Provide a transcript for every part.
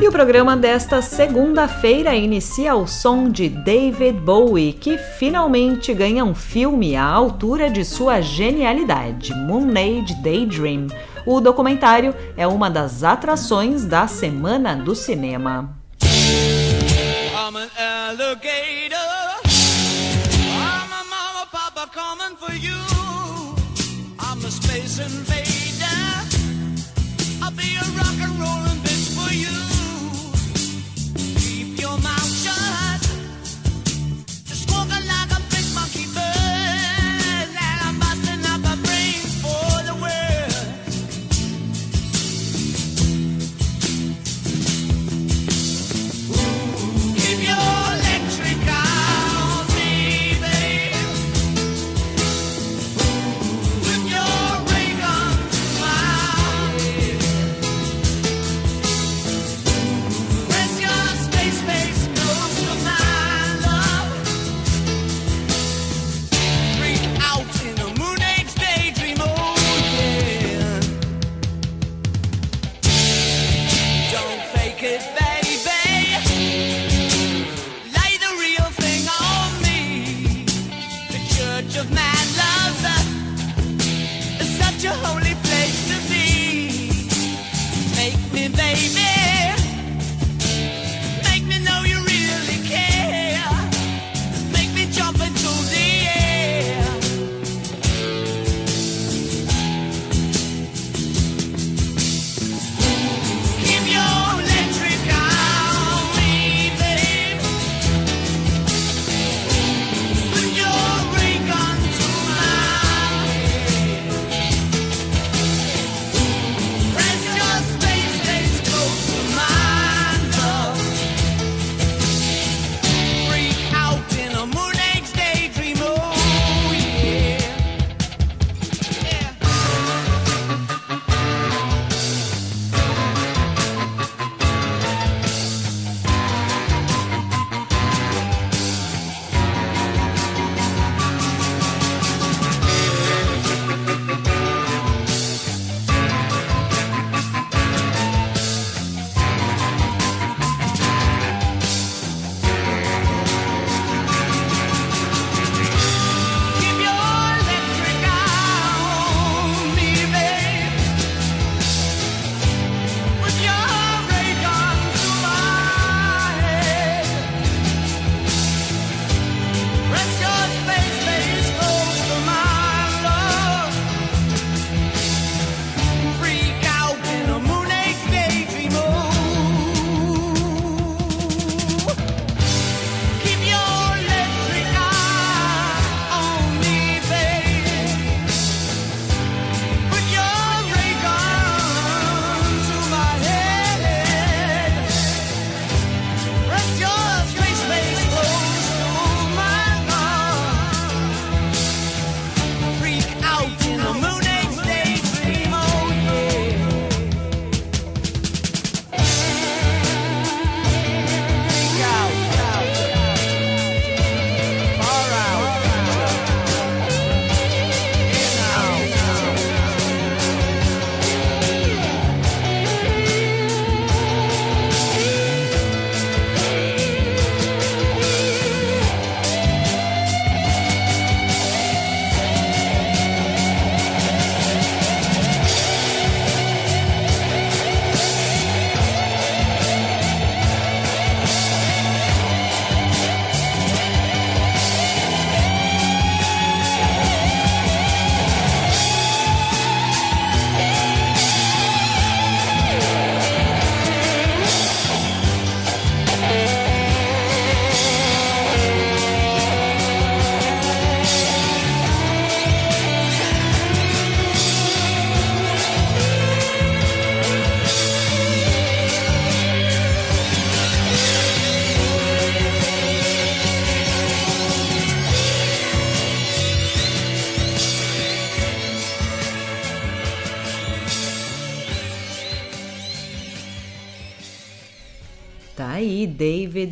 E o programa desta segunda-feira inicia o som de David Bowie, que finalmente ganha um filme à altura de sua genialidade, Moonade Daydream. O documentário é uma das atrações da Semana do Cinema. An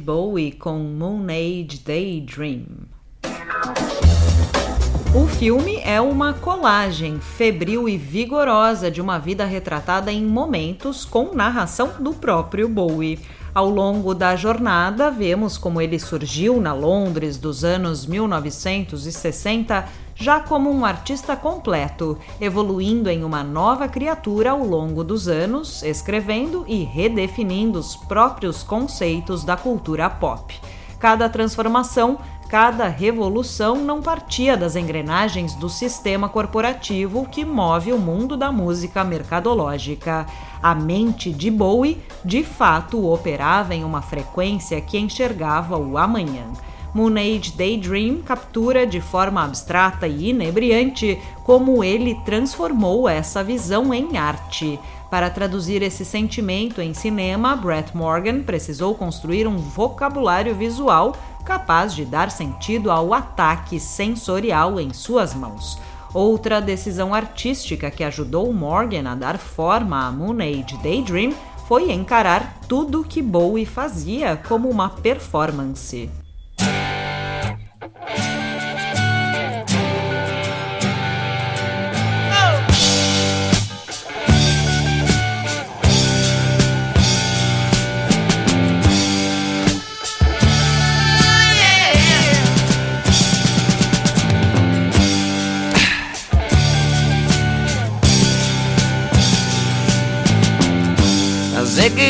Bowie com Moon Age Daydream. O filme é uma colagem febril e vigorosa de uma vida retratada em momentos com narração do próprio Bowie. Ao longo da jornada, vemos como ele surgiu na Londres dos anos 1960 já como um artista completo, evoluindo em uma nova criatura ao longo dos anos, escrevendo e redefinindo os próprios conceitos da cultura pop. Cada transformação Cada revolução não partia das engrenagens do sistema corporativo que move o mundo da música mercadológica. A mente de Bowie, de fato, operava em uma frequência que enxergava o amanhã. Moon Age Daydream captura de forma abstrata e inebriante como ele transformou essa visão em arte. Para traduzir esse sentimento em cinema, Brett Morgan precisou construir um vocabulário visual capaz de dar sentido ao ataque sensorial em suas mãos. Outra decisão artística que ajudou Morgan a dar forma a Moon Age Daydream foi encarar tudo que Bowie fazia como uma performance.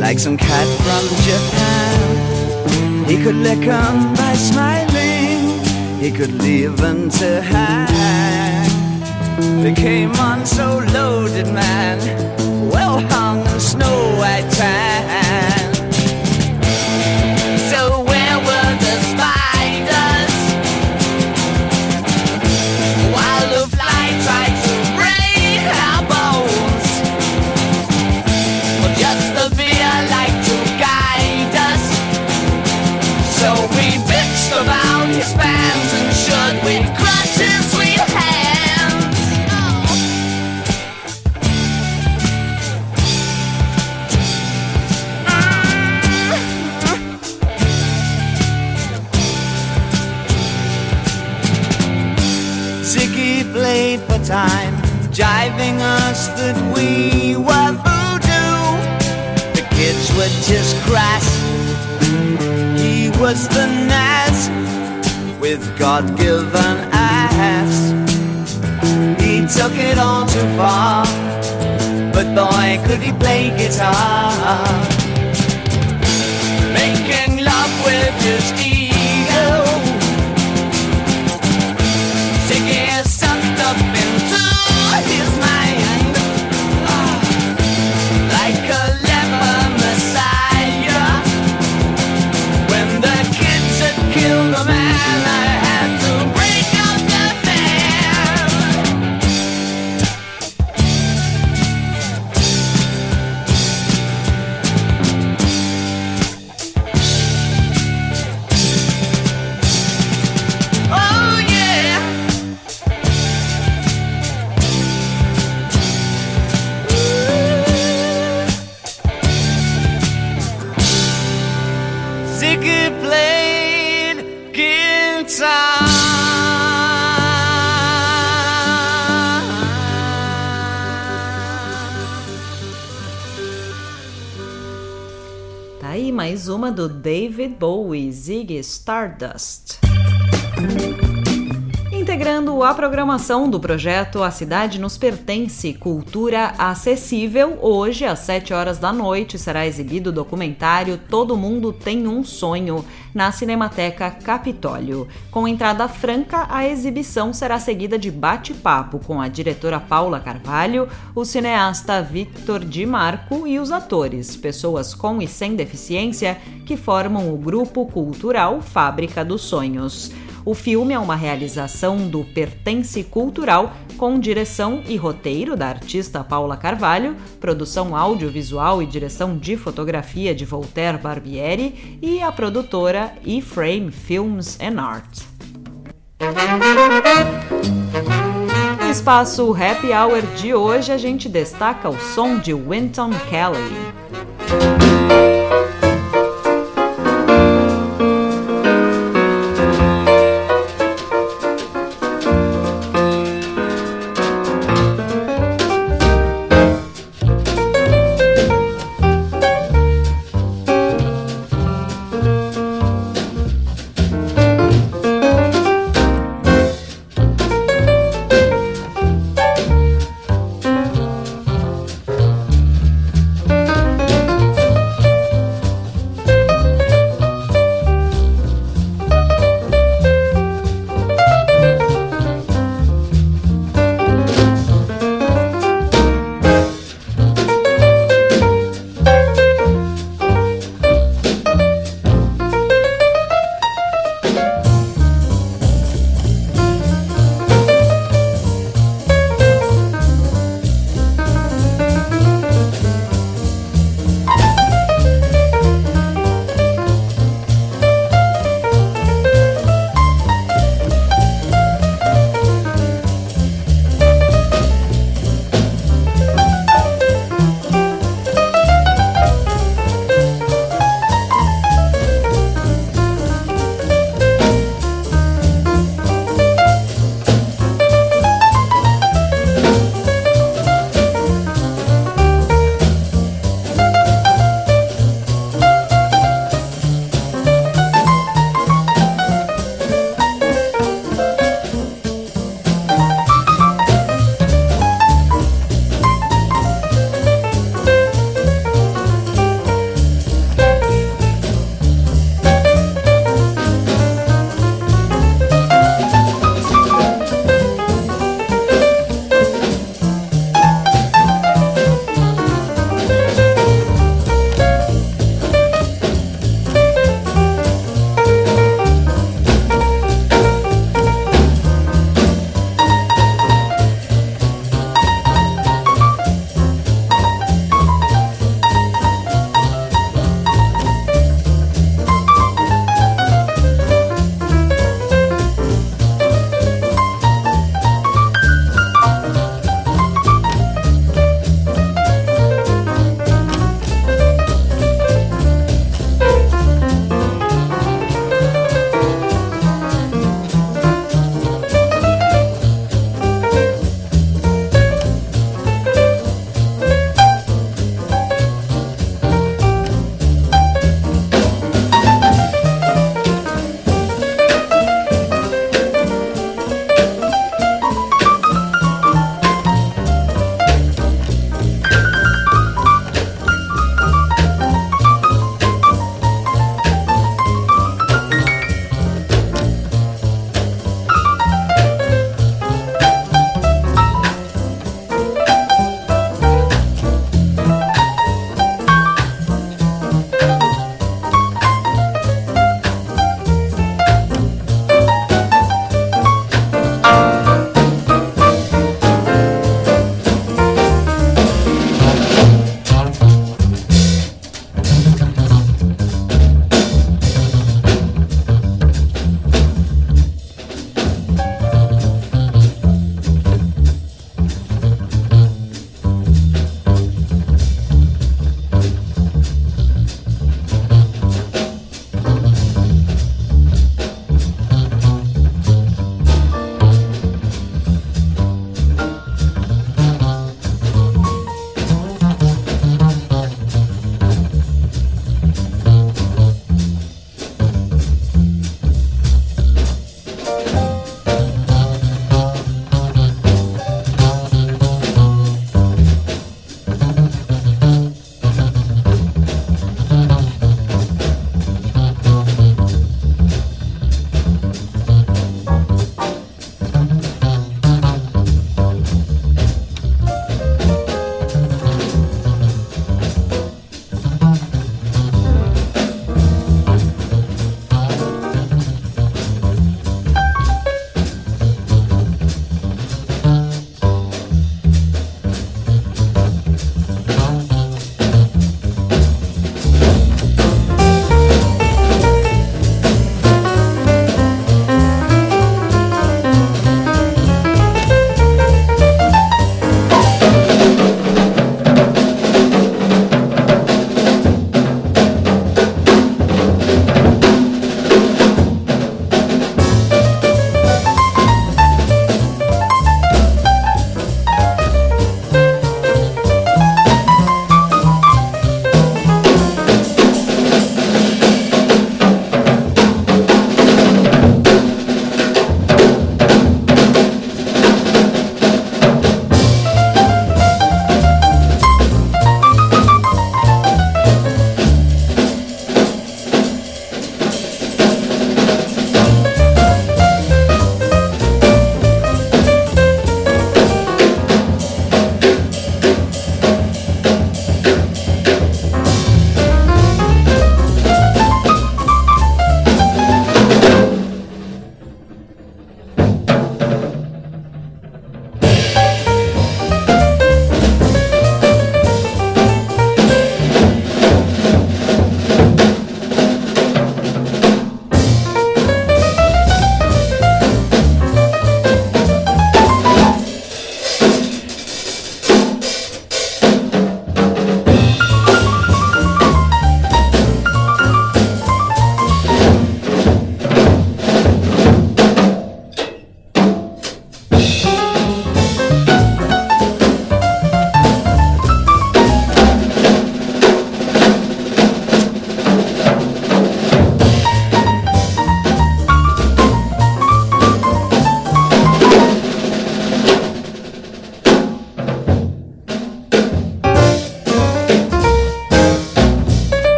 Like some cat from Japan. He could lick lick 'em by smiling. He could leave 'em to hang. They came on so loaded, man. Well hung in snow white tan. Time, was the Nas with God given ass. He took it all too far, but boy, could he play guitar. Mais uma do David Bowie, Ziggy Stardust. Integrando a programação do projeto A Cidade Nos Pertence Cultura Acessível, hoje às 7 horas da noite será exibido o documentário Todo Mundo Tem um Sonho na Cinemateca Capitólio. Com entrada franca, a exibição será seguida de bate-papo com a diretora Paula Carvalho, o cineasta Victor Di Marco e os atores, pessoas com e sem deficiência, que formam o grupo cultural Fábrica dos Sonhos. O filme é uma realização do Pertence Cultural, com direção e roteiro da artista Paula Carvalho, produção audiovisual e direção de fotografia de Voltaire Barbieri e a produtora E-Frame Films and Art. No espaço Happy Hour de hoje, a gente destaca o som de Winton Kelly.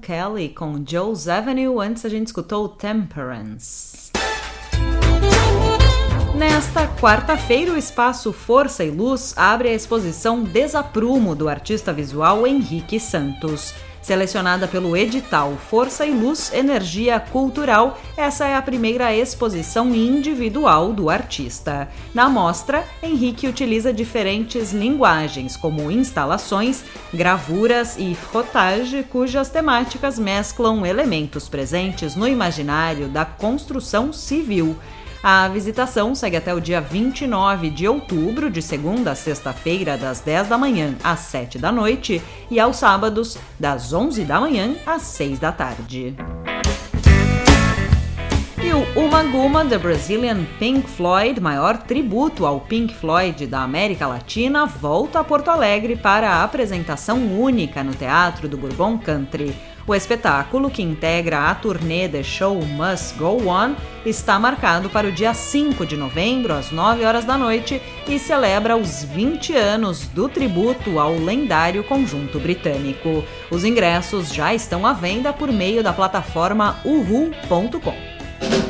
Kelly com Joe's Avenue. Antes a gente escutou Temperance. Nesta quarta-feira, o espaço Força e Luz abre a exposição Desaprumo do artista visual Henrique Santos. Selecionada pelo edital Força e Luz Energia Cultural, essa é a primeira exposição individual do artista. Na mostra, Henrique utiliza diferentes linguagens, como instalações, gravuras e frottage, cujas temáticas mesclam elementos presentes no imaginário da construção civil. A visitação segue até o dia 29 de outubro, de segunda a sexta-feira, das 10 da manhã às 7 da noite, e aos sábados, das 11 da manhã às 6 da tarde. E o Uma Guma The Brazilian Pink Floyd, maior tributo ao Pink Floyd da América Latina, volta a Porto Alegre para a apresentação única no Teatro do Bourbon Country. O espetáculo, que integra a turnê The Show Must Go On, está marcado para o dia 5 de novembro, às 9 horas da noite, e celebra os 20 anos do tributo ao lendário conjunto britânico. Os ingressos já estão à venda por meio da plataforma uhu.com.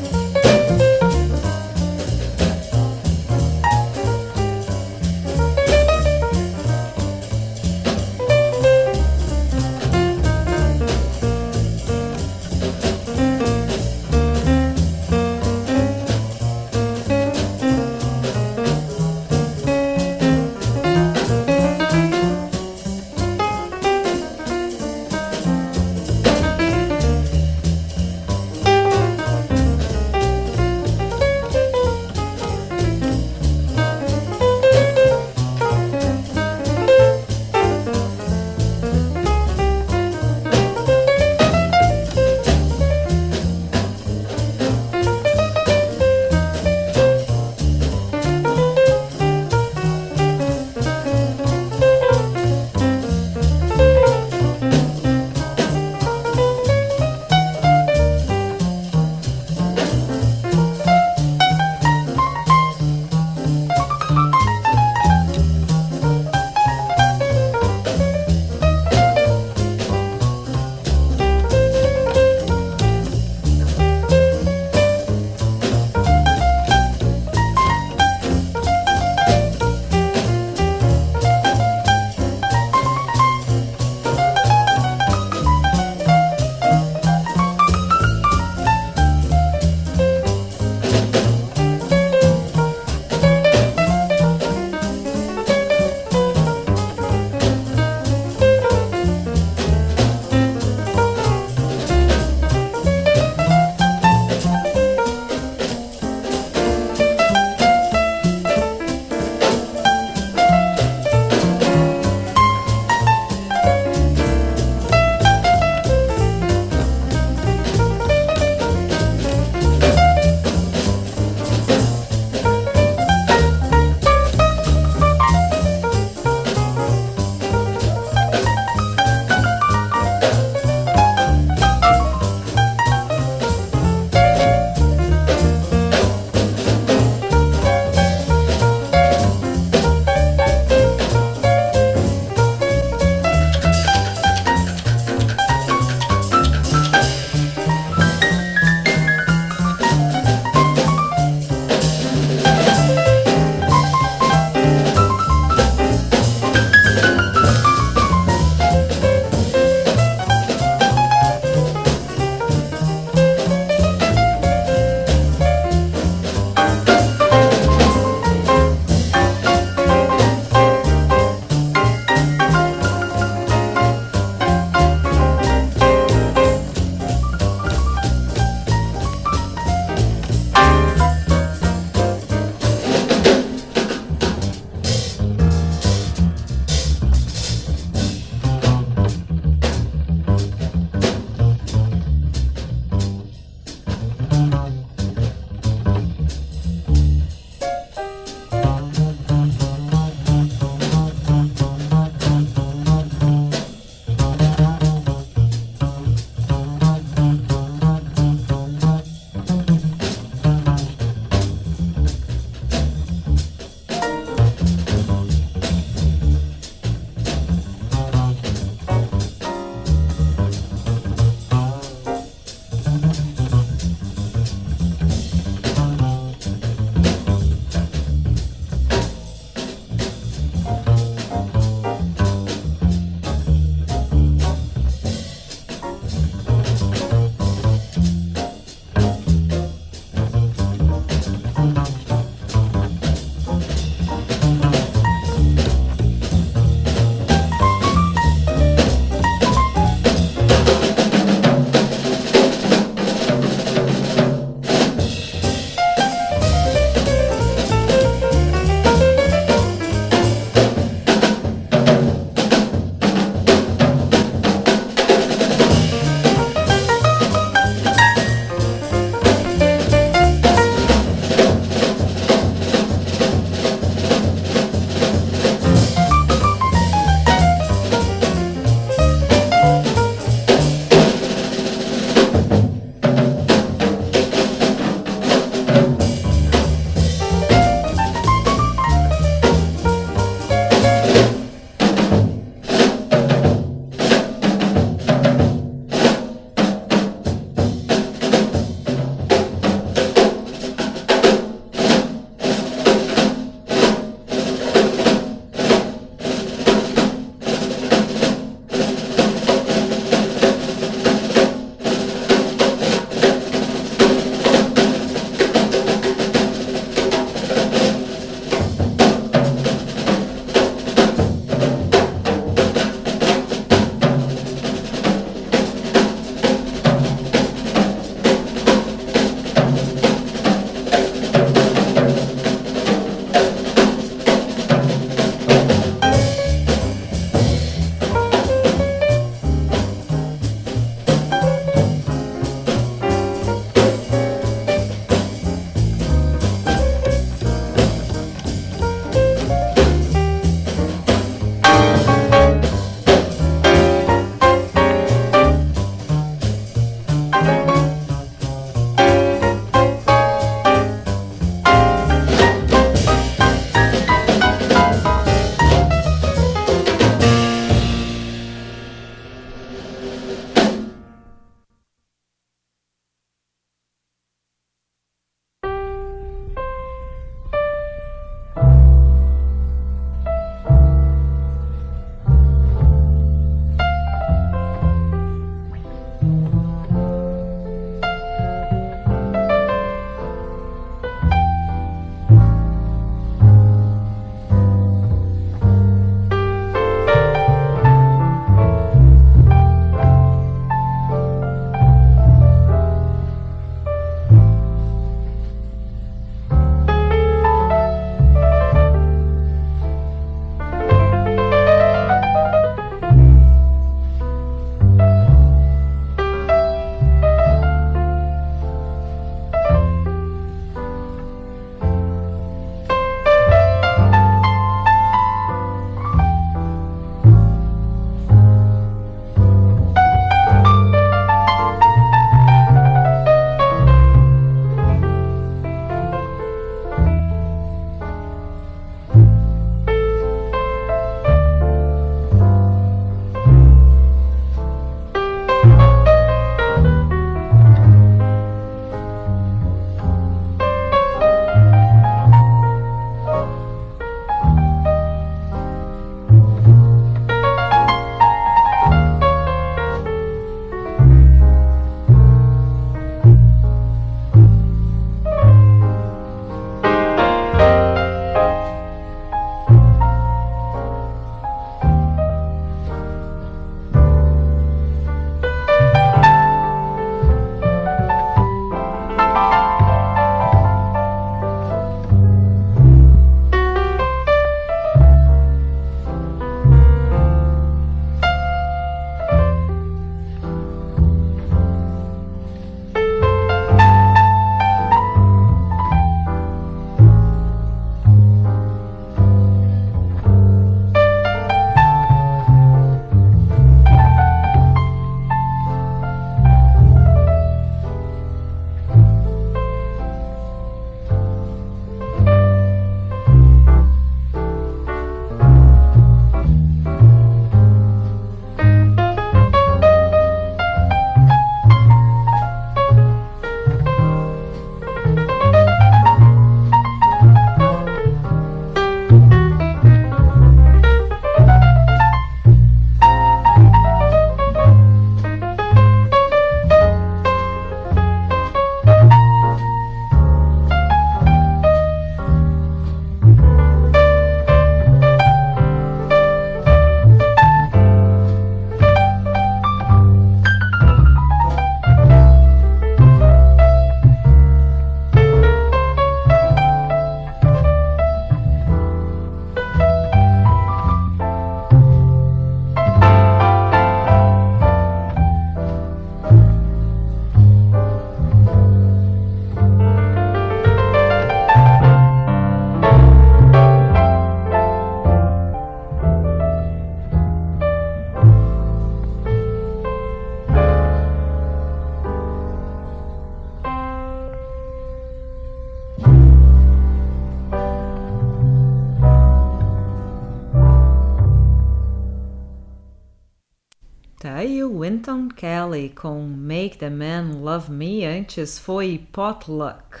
Winton Kelly com Make the Man Love Me, antes foi Potluck.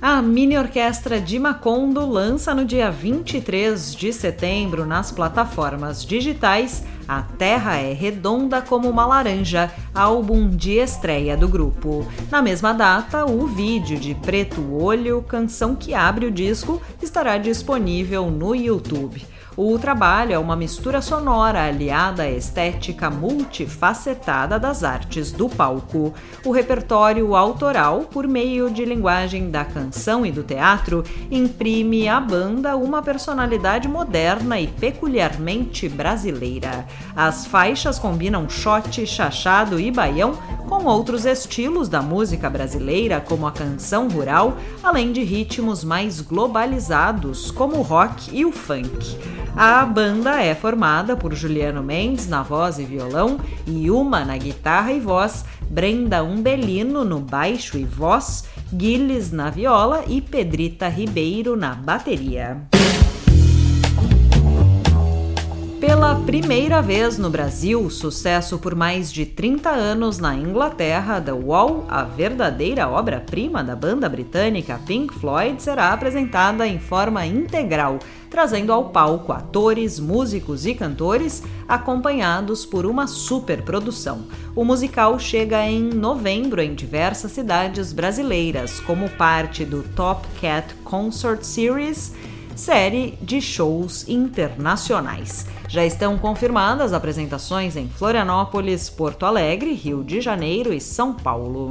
A mini orquestra de Macondo lança no dia 23 de setembro nas plataformas digitais A Terra é Redonda como uma Laranja, álbum de estreia do grupo. Na mesma data, o vídeo de Preto Olho, canção que abre o disco, estará disponível no YouTube. O trabalho é uma mistura sonora aliada à estética multifacetada das artes do palco. O repertório autoral, por meio de linguagem da canção e do teatro, imprime à banda uma personalidade moderna e peculiarmente brasileira. As faixas combinam shot, chachado e baião com outros estilos da música brasileira, como a canção rural, além de ritmos mais globalizados, como o rock e o funk. A banda é formada por Juliano Mendes na voz e violão, Yuma na guitarra e voz, Brenda Umbelino no baixo e voz, Guiles na viola e Pedrita Ribeiro na bateria. Pela primeira vez no Brasil, sucesso por mais de 30 anos na Inglaterra, The Wall, a verdadeira obra-prima da banda britânica Pink Floyd, será apresentada em forma integral, trazendo ao palco atores, músicos e cantores, acompanhados por uma superprodução. O musical chega em novembro em diversas cidades brasileiras, como parte do Top Cat Concert Series série de shows internacionais. Já estão confirmadas apresentações em Florianópolis, Porto Alegre, Rio de Janeiro e São Paulo.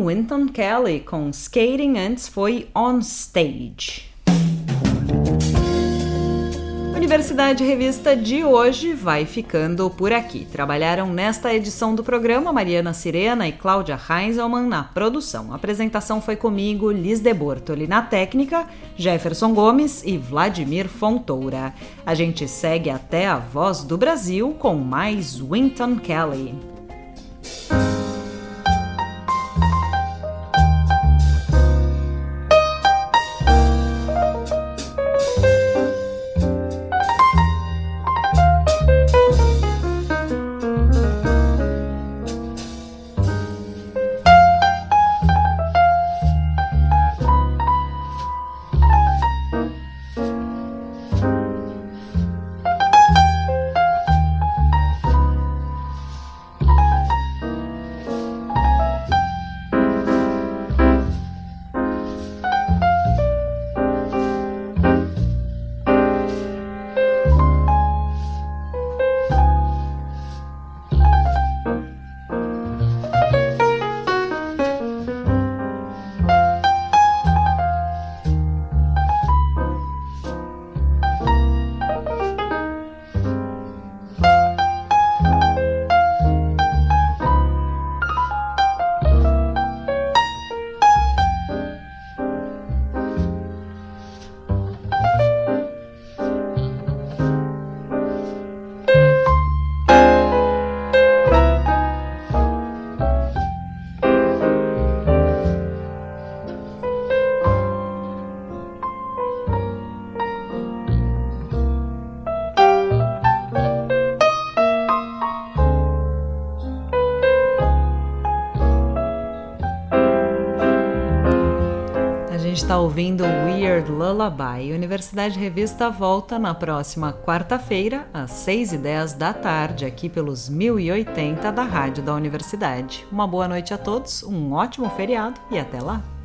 Wynton Kelly com Skating antes foi On Stage. Universidade Revista de hoje vai ficando por aqui. Trabalharam nesta edição do programa Mariana Sirena e Cláudia Heinzelmann na produção. A apresentação foi comigo, Liz de Bortoli na técnica, Jefferson Gomes e Vladimir Fontoura. A gente segue até a Voz do Brasil com mais Winton Kelly. Ouvindo Weird Lullaby. Universidade Revista volta na próxima quarta-feira, às 6h10 da tarde, aqui pelos 1080 da Rádio da Universidade. Uma boa noite a todos, um ótimo feriado e até lá!